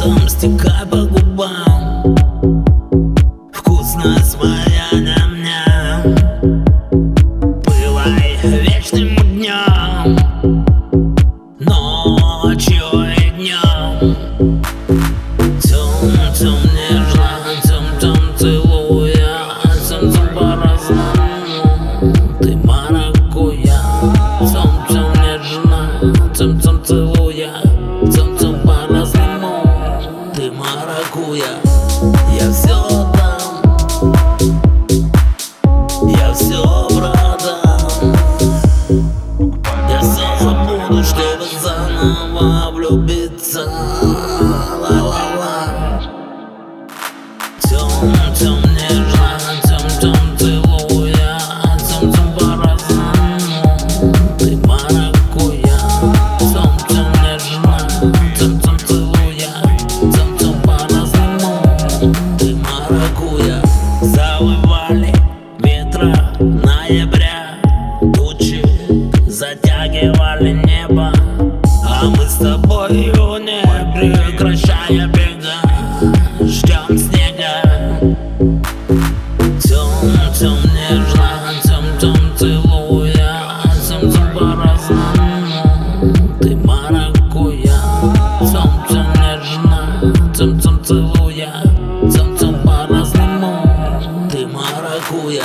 цум стекай по губам. Вкусность моя ням-ням Бывай вечным днем Ночью и днем. Цум-цум Ты маракуя. Я все дам Я все продам. Я все забуду, чтобы заново влюбиться. Ла-ла-ла. Тем, тем затягивали небо А мы с тобой тобою не прекращая бега. Ждем снега. Тем, тем нежно, тем, тем целуя Тем, тем по-разному. Ты маракуя Тем, тем нежно, тем, тем целуя Тем, тем по-разному. Ты маракуя